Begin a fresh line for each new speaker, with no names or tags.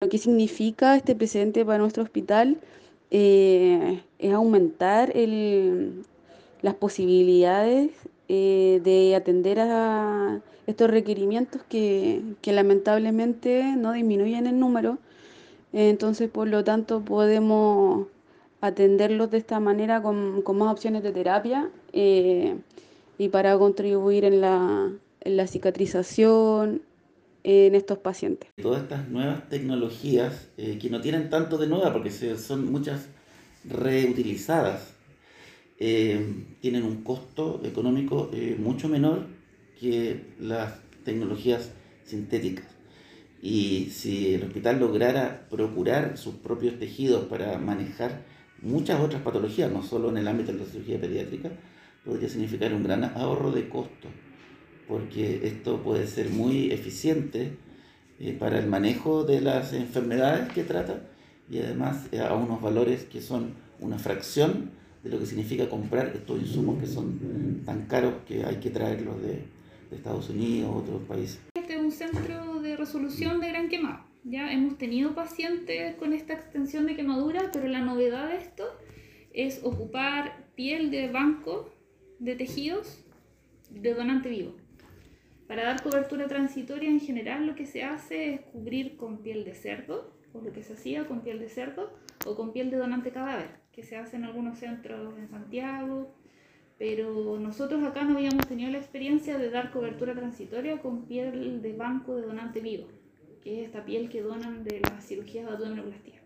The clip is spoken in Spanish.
Lo que significa este precedente para nuestro hospital eh, es aumentar las posibilidades eh, de atender a estos requerimientos que, lamentablemente no disminuyen en número. Entonces, por lo tanto, podemos atenderlos de esta manera con, más opciones de terapia eh, y para contribuir en la cicatrización en estos pacientes.
Todas estas nuevas tecnologías, eh, que no tienen tanto de nueva porque son muchas reutilizadas, eh, tienen un costo económico eh, mucho menor que las tecnologías sintéticas. Y si el hospital lograra procurar sus propios tejidos para manejar muchas otras patologías, no solo en el ámbito de la cirugía pediátrica, podría significar un gran ahorro de costos, porque esto puede ser muy eficiente eh, para el manejo de las enfermedades que trata y además eh, a unos valores que son una fracción de lo que significa comprar estos insumos que son tan caros que hay que traerlos de, de Estados Unidos o otros países.
Este es un centro de resolución de gran quemado. Ya hemos tenido pacientes con esta extensión de quemadura, pero la novedad de esto es ocupar piel de banco de tejidos de donante vivo. Para dar cobertura transitoria en general lo que se hace es cubrir con piel de cerdo, o lo que se hacía con piel de cerdo, o con piel de donante cadáver, que se hace en algunos centros en Santiago, pero nosotros acá no habíamos tenido la experiencia de dar cobertura transitoria con piel de banco de donante vivo, que es esta piel que donan de las cirugías de abdominoplastía.